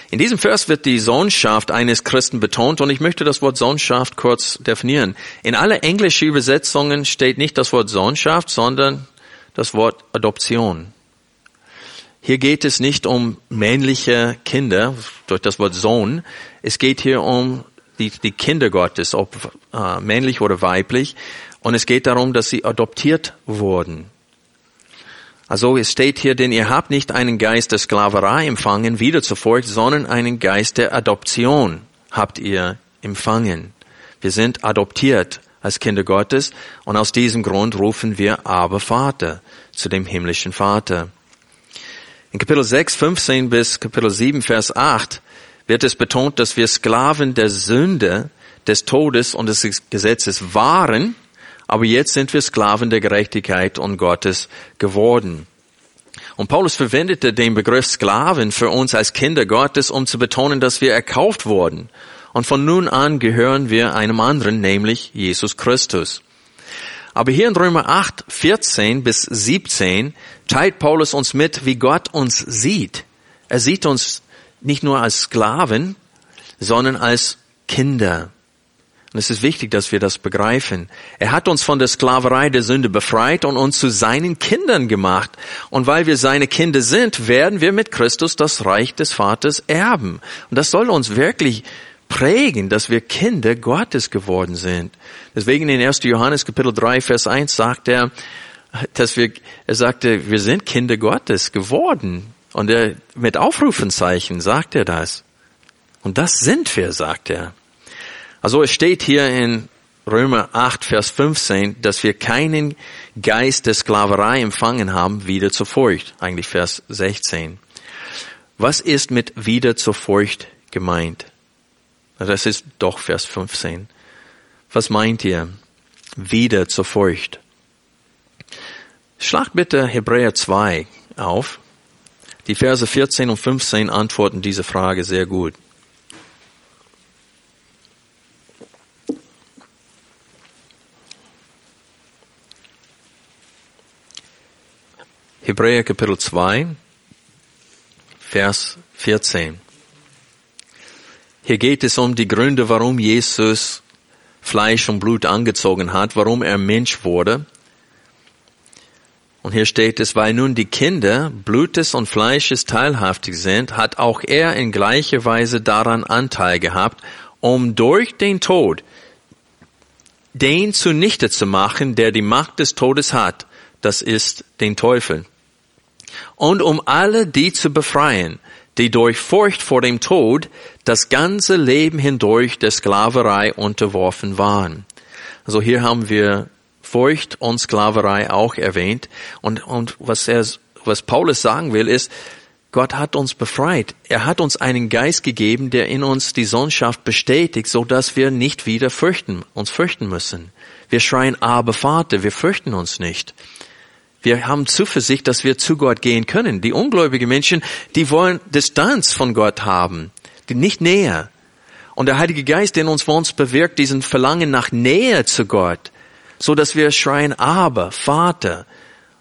In diesem Vers wird die Sohnschaft eines Christen betont und ich möchte das Wort Sohnschaft kurz definieren. In alle englischen Übersetzungen steht nicht das Wort Sohnschaft, sondern das Wort Adoption. Hier geht es nicht um männliche Kinder durch das Wort Sohn. Es geht hier um die, die Kinder Gottes, ob äh, männlich oder weiblich. Und es geht darum, dass sie adoptiert wurden. Also es steht hier, denn ihr habt nicht einen Geist der Sklaverei empfangen, wieder zur sondern einen Geist der Adoption habt ihr empfangen. Wir sind adoptiert als Kinder Gottes und aus diesem Grund rufen wir aber Vater zu dem himmlischen Vater. In Kapitel 6, 15 bis Kapitel 7, Vers 8 wird es betont, dass wir Sklaven der Sünde, des Todes und des Gesetzes waren, aber jetzt sind wir Sklaven der Gerechtigkeit und Gottes geworden. Und Paulus verwendete den Begriff Sklaven für uns als Kinder Gottes, um zu betonen, dass wir erkauft wurden. Und von nun an gehören wir einem anderen, nämlich Jesus Christus. Aber hier in Römer 8, 14 bis 17 teilt Paulus uns mit, wie Gott uns sieht. Er sieht uns nicht nur als Sklaven, sondern als Kinder. Und es ist wichtig, dass wir das begreifen. Er hat uns von der Sklaverei der Sünde befreit und uns zu seinen Kindern gemacht. Und weil wir seine Kinder sind, werden wir mit Christus das Reich des Vaters erben. Und das soll uns wirklich prägen, dass wir Kinder Gottes geworden sind. Deswegen in 1. Johannes Kapitel 3, Vers 1 sagt er, dass wir, er sagte, wir sind Kinder Gottes geworden. Und er, mit Aufrufenzeichen sagt er das. Und das sind wir, sagt er. Also es steht hier in Römer 8, Vers 15, dass wir keinen Geist der Sklaverei empfangen haben, wieder zur Furcht. Eigentlich Vers 16. Was ist mit wieder zur Furcht gemeint? Das ist doch Vers 15. Was meint ihr? Wieder zur Furcht. Schlag bitte Hebräer 2 auf. Die Verse 14 und 15 antworten diese Frage sehr gut. Hebräer Kapitel 2, Vers 14. Hier geht es um die Gründe, warum Jesus Fleisch und Blut angezogen hat, warum er Mensch wurde. Und hier steht es, weil nun die Kinder Blutes und Fleisches teilhaftig sind, hat auch er in gleicher Weise daran Anteil gehabt, um durch den Tod den zunichte zu machen, der die Macht des Todes hat, das ist den Teufel und um alle die zu befreien, die durch Furcht vor dem Tod das ganze Leben hindurch der Sklaverei unterworfen waren. Also hier haben wir Furcht und Sklaverei auch erwähnt. Und, und was, er, was Paulus sagen will, ist, Gott hat uns befreit. Er hat uns einen Geist gegeben, der in uns die Sohnschaft bestätigt, so dass wir nicht wieder fürchten, uns fürchten müssen. Wir schreien, aber Vater, wir fürchten uns nicht. Wir haben Zuversicht, dass wir zu Gott gehen können. Die ungläubigen Menschen, die wollen Distanz von Gott haben, die nicht näher. Und der Heilige Geist, der in uns wohnt, bewirkt diesen Verlangen nach Nähe zu Gott, so dass wir schreien, aber Vater.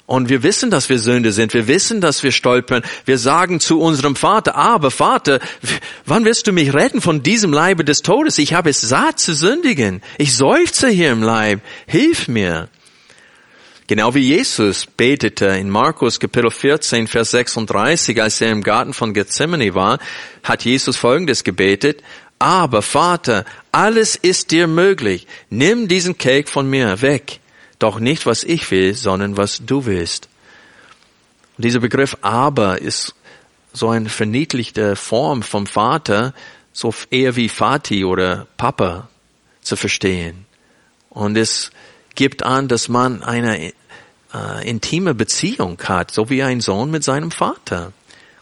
Und wir wissen, dass wir Sünde sind. Wir wissen, dass wir stolpern. Wir sagen zu unserem Vater, aber Vater, wann wirst du mich retten von diesem Leibe des Todes? Ich habe es satt zu sündigen. Ich seufze hier im Leib. Hilf mir. Genau wie Jesus betete in Markus Kapitel 14, Vers 36, als er im Garten von Gethsemane war, hat Jesus Folgendes gebetet, aber Vater, alles ist dir möglich. Nimm diesen Kelch von mir weg. Doch nicht, was ich will, sondern was du willst. Und dieser Begriff aber ist so eine verniedlichte Form vom Vater, so eher wie Vati oder Papa zu verstehen. Und es gibt an, dass man eine äh, intime Beziehung hat, so wie ein Sohn mit seinem Vater.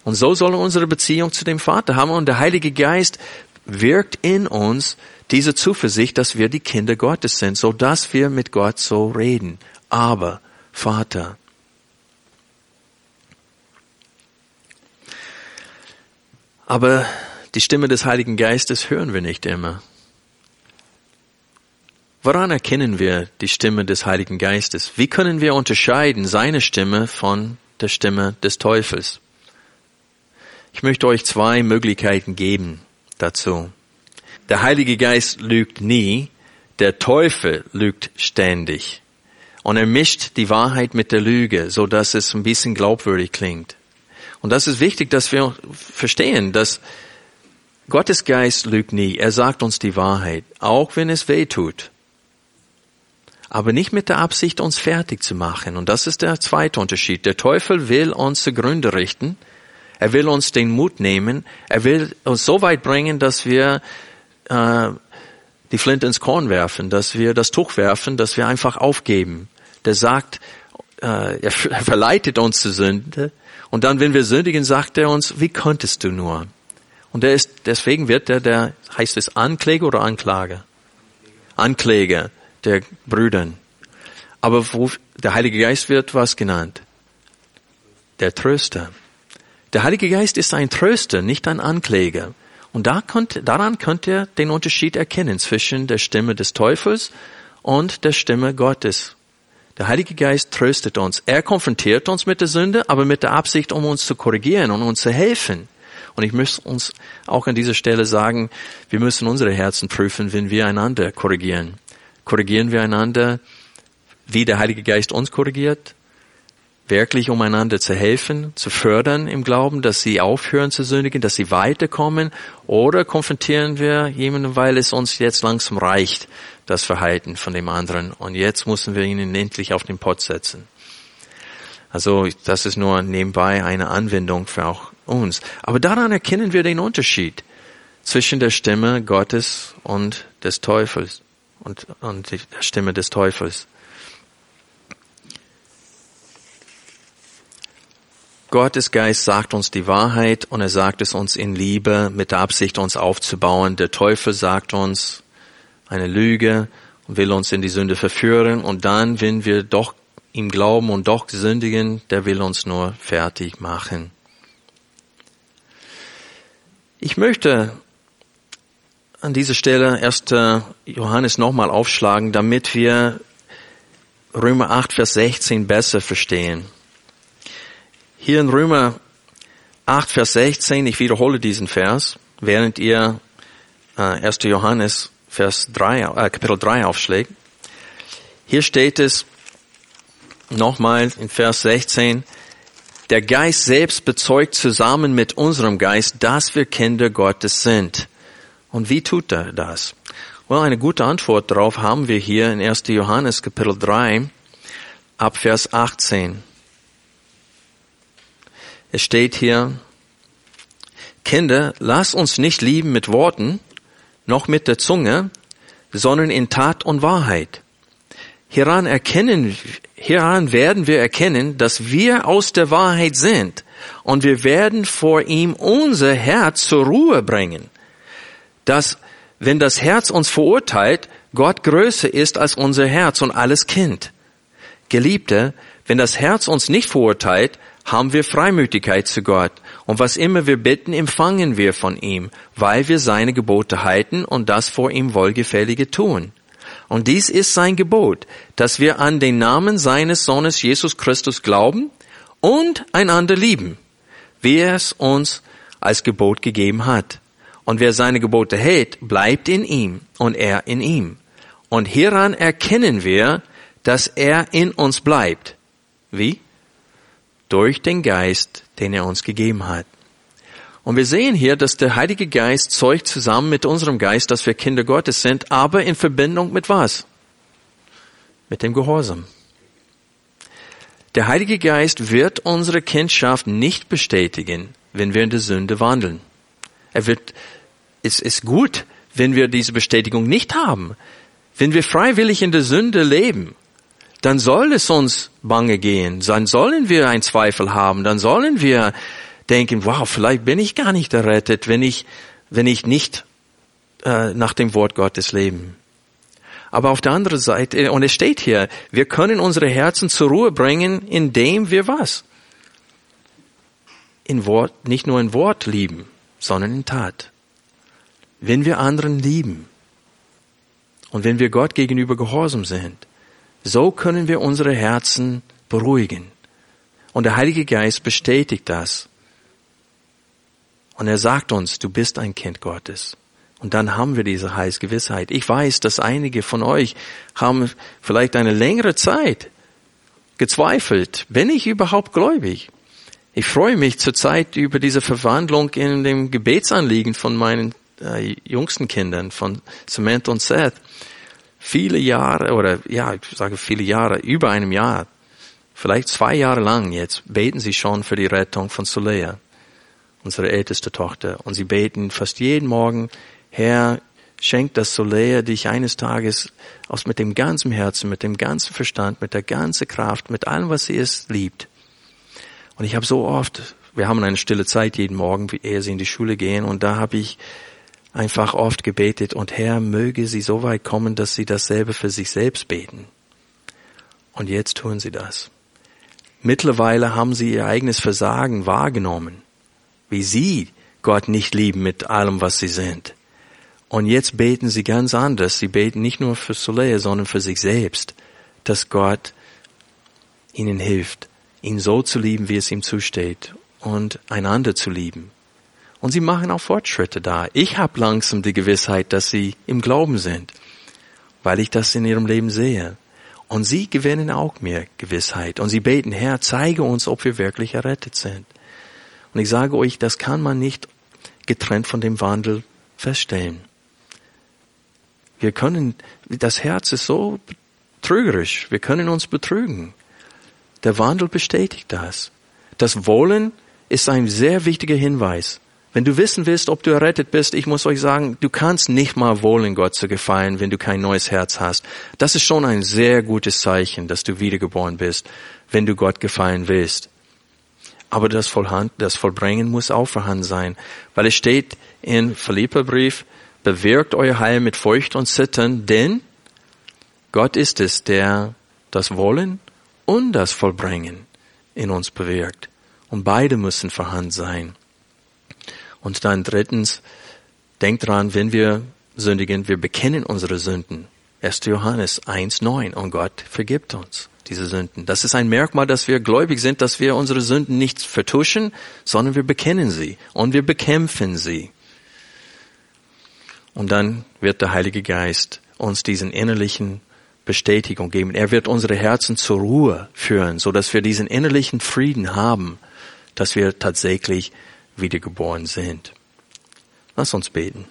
Und so soll unsere Beziehung zu dem Vater haben. Und der Heilige Geist wirkt in uns diese Zuversicht, dass wir die Kinder Gottes sind, so dass wir mit Gott so reden. Aber, Vater. Aber die Stimme des Heiligen Geistes hören wir nicht immer. Woran erkennen wir die Stimme des Heiligen Geistes? Wie können wir unterscheiden seine Stimme von der Stimme des Teufels? Ich möchte euch zwei Möglichkeiten geben dazu. Der Heilige Geist lügt nie, der Teufel lügt ständig. Und er mischt die Wahrheit mit der Lüge, so dass es ein bisschen glaubwürdig klingt. Und das ist wichtig, dass wir verstehen, dass Gottes Geist lügt nie. Er sagt uns die Wahrheit, auch wenn es weh tut. Aber nicht mit der Absicht, uns fertig zu machen. Und das ist der zweite Unterschied. Der Teufel will uns zugrunde richten. Er will uns den Mut nehmen. Er will uns so weit bringen, dass wir äh, die Flinte ins Korn werfen, dass wir das Tuch werfen, dass wir einfach aufgeben. Der sagt, äh, er verleitet uns zur Sünde. Und dann, wenn wir sündigen, sagt er uns, wie konntest du nur? Und der ist, deswegen wird der, der heißt es Ankläger oder Anklage? Ankläger der Brüdern. Aber wo, der Heilige Geist wird was genannt? Der Tröster. Der Heilige Geist ist ein Tröster, nicht ein Ankläger. Und da könnt, daran könnt ihr den Unterschied erkennen zwischen der Stimme des Teufels und der Stimme Gottes. Der Heilige Geist tröstet uns. Er konfrontiert uns mit der Sünde, aber mit der Absicht, um uns zu korrigieren und uns zu helfen. Und ich möchte uns auch an dieser Stelle sagen, wir müssen unsere Herzen prüfen, wenn wir einander korrigieren. Korrigieren wir einander, wie der Heilige Geist uns korrigiert? Wirklich, um einander zu helfen, zu fördern im Glauben, dass sie aufhören zu sündigen, dass sie weiterkommen? Oder konfrontieren wir jemanden, weil es uns jetzt langsam reicht, das Verhalten von dem anderen. Und jetzt müssen wir ihn endlich auf den Pott setzen. Also das ist nur nebenbei eine Anwendung für auch uns. Aber daran erkennen wir den Unterschied zwischen der Stimme Gottes und des Teufels und, und der Stimme des Teufels. Gottes Geist sagt uns die Wahrheit und er sagt es uns in Liebe mit der Absicht, uns aufzubauen. Der Teufel sagt uns eine Lüge und will uns in die Sünde verführen und dann, wenn wir doch ihm glauben und doch sündigen, der will uns nur fertig machen. Ich möchte an dieser Stelle 1. Johannes nochmal aufschlagen, damit wir Römer 8, Vers 16 besser verstehen. Hier in Römer 8, Vers 16, ich wiederhole diesen Vers, während ihr äh, 1. Johannes Vers 3, äh, Kapitel 3 aufschlägt. Hier steht es nochmal in Vers 16, der Geist selbst bezeugt zusammen mit unserem Geist, dass wir Kinder Gottes sind. Und wie tut er das? Well, eine gute Antwort darauf haben wir hier in 1. Johannes Kapitel 3 ab Vers 18. Es steht hier, Kinder, lasst uns nicht lieben mit Worten, noch mit der Zunge, sondern in Tat und Wahrheit. Hieran erkennen, hieran werden wir erkennen, dass wir aus der Wahrheit sind und wir werden vor ihm unser Herz zur Ruhe bringen. Dass, wenn das Herz uns verurteilt, Gott größer ist als unser Herz und alles Kind. Geliebte, wenn das Herz uns nicht verurteilt, haben wir Freimütigkeit zu Gott. Und was immer wir bitten, empfangen wir von ihm, weil wir seine Gebote halten und das vor ihm Wohlgefällige tun. Und dies ist sein Gebot, dass wir an den Namen seines Sohnes Jesus Christus glauben und einander lieben, wie er es uns als Gebot gegeben hat. Und wer seine Gebote hält, bleibt in ihm und er in ihm. Und hieran erkennen wir, dass er in uns bleibt. Wie? Durch den Geist, den er uns gegeben hat. Und wir sehen hier, dass der Heilige Geist zeugt zusammen mit unserem Geist, dass wir Kinder Gottes sind, aber in Verbindung mit was? Mit dem Gehorsam. Der Heilige Geist wird unsere Kindschaft nicht bestätigen, wenn wir in der Sünde wandeln. Er wird, es ist gut, wenn wir diese Bestätigung nicht haben. Wenn wir freiwillig in der Sünde leben, dann soll es uns bange gehen, dann sollen wir einen Zweifel haben, dann sollen wir denken, wow, vielleicht bin ich gar nicht errettet, wenn ich, wenn ich nicht äh, nach dem Wort Gottes leben. Aber auf der anderen Seite, und es steht hier, wir können unsere Herzen zur Ruhe bringen, indem wir was? In Wort, nicht nur in Wort lieben, sondern in Tat. Wenn wir anderen lieben und wenn wir Gott gegenüber gehorsam sind, so können wir unsere Herzen beruhigen. Und der Heilige Geist bestätigt das. Und er sagt uns, du bist ein Kind Gottes. Und dann haben wir diese Heilsgewissheit. Ich weiß, dass einige von euch haben vielleicht eine längere Zeit gezweifelt. Bin ich überhaupt gläubig? Ich freue mich zurzeit über diese Verwandlung in dem Gebetsanliegen von meinen äh, jüngsten Kindern, von Samantha und Seth. viele Jahre oder ja, ich sage viele Jahre, über einem Jahr, vielleicht zwei Jahre lang jetzt, beten sie schon für die Rettung von Solea, unsere älteste Tochter. Und sie beten fast jeden Morgen, Herr, schenkt das Solea dich eines Tages aus mit dem ganzen Herzen, mit dem ganzen Verstand, mit der ganzen Kraft, mit allem, was sie ist, liebt. Und ich habe so oft, wir haben eine stille Zeit jeden Morgen, ehe sie in die Schule gehen, und da habe ich einfach oft gebetet und Herr, möge sie so weit kommen, dass sie dasselbe für sich selbst beten. Und jetzt tun sie das. Mittlerweile haben sie ihr eigenes Versagen wahrgenommen, wie sie Gott nicht lieben mit allem, was sie sind. Und jetzt beten sie ganz anders. Sie beten nicht nur für Soleil, sondern für sich selbst, dass Gott ihnen hilft, ihn so zu lieben, wie es ihm zusteht und einander zu lieben. Und sie machen auch Fortschritte da. Ich habe langsam die Gewissheit, dass sie im Glauben sind, weil ich das in ihrem Leben sehe. Und sie gewinnen auch mehr Gewissheit. Und sie beten, Herr, zeige uns, ob wir wirklich errettet sind. Und ich sage euch, das kann man nicht getrennt von dem Wandel feststellen. Wir können, das Herz ist so trügerisch. Wir können uns betrügen. Der Wandel bestätigt das. Das Wollen ist ein sehr wichtiger Hinweis. Wenn du wissen willst, ob du errettet bist, ich muss euch sagen, du kannst nicht mal wollen, Gott zu gefallen, wenn du kein neues Herz hast. Das ist schon ein sehr gutes Zeichen, dass du wiedergeboren bist, wenn du Gott gefallen willst. Aber das, Vollhand, das Vollbringen muss auch vorhanden sein, weil es steht in Philipperbrief, bewirkt euer Heil mit Furcht und Zittern, denn Gott ist es, der das Wollen und das Vollbringen in uns bewirkt. Und beide müssen vorhanden sein. Und dann drittens, denkt dran, wenn wir sündigen, wir bekennen unsere Sünden. 1. Johannes 1.9 und Gott vergibt uns diese Sünden. Das ist ein Merkmal, dass wir gläubig sind, dass wir unsere Sünden nicht vertuschen, sondern wir bekennen sie und wir bekämpfen sie. Und dann wird der Heilige Geist uns diesen innerlichen Bestätigung geben. Er wird unsere Herzen zur Ruhe führen, so dass wir diesen innerlichen Frieden haben, dass wir tatsächlich wiedergeboren sind. Lass uns beten.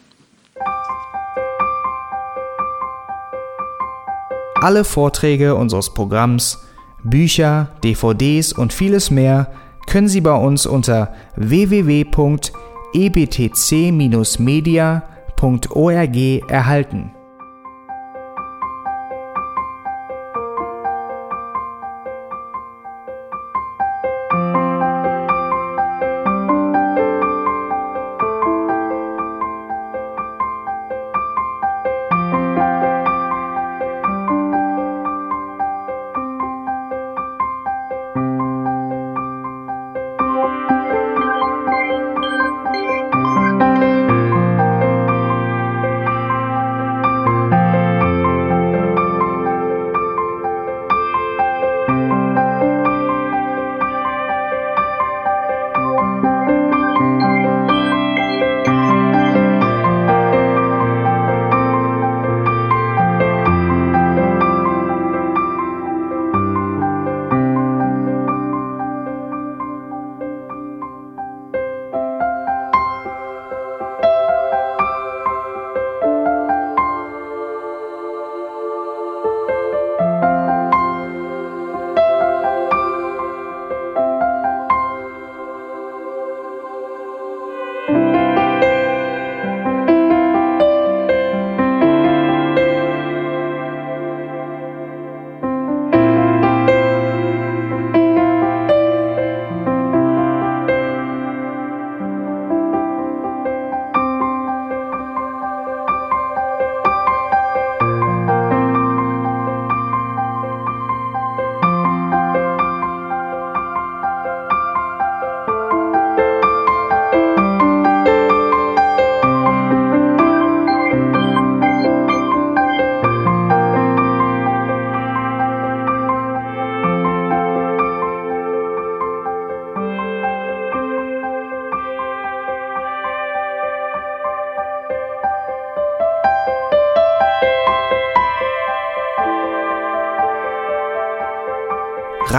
Alle Vorträge unseres Programms, Bücher, DVDs und vieles mehr können Sie bei uns unter www.ebtc-media.org erhalten.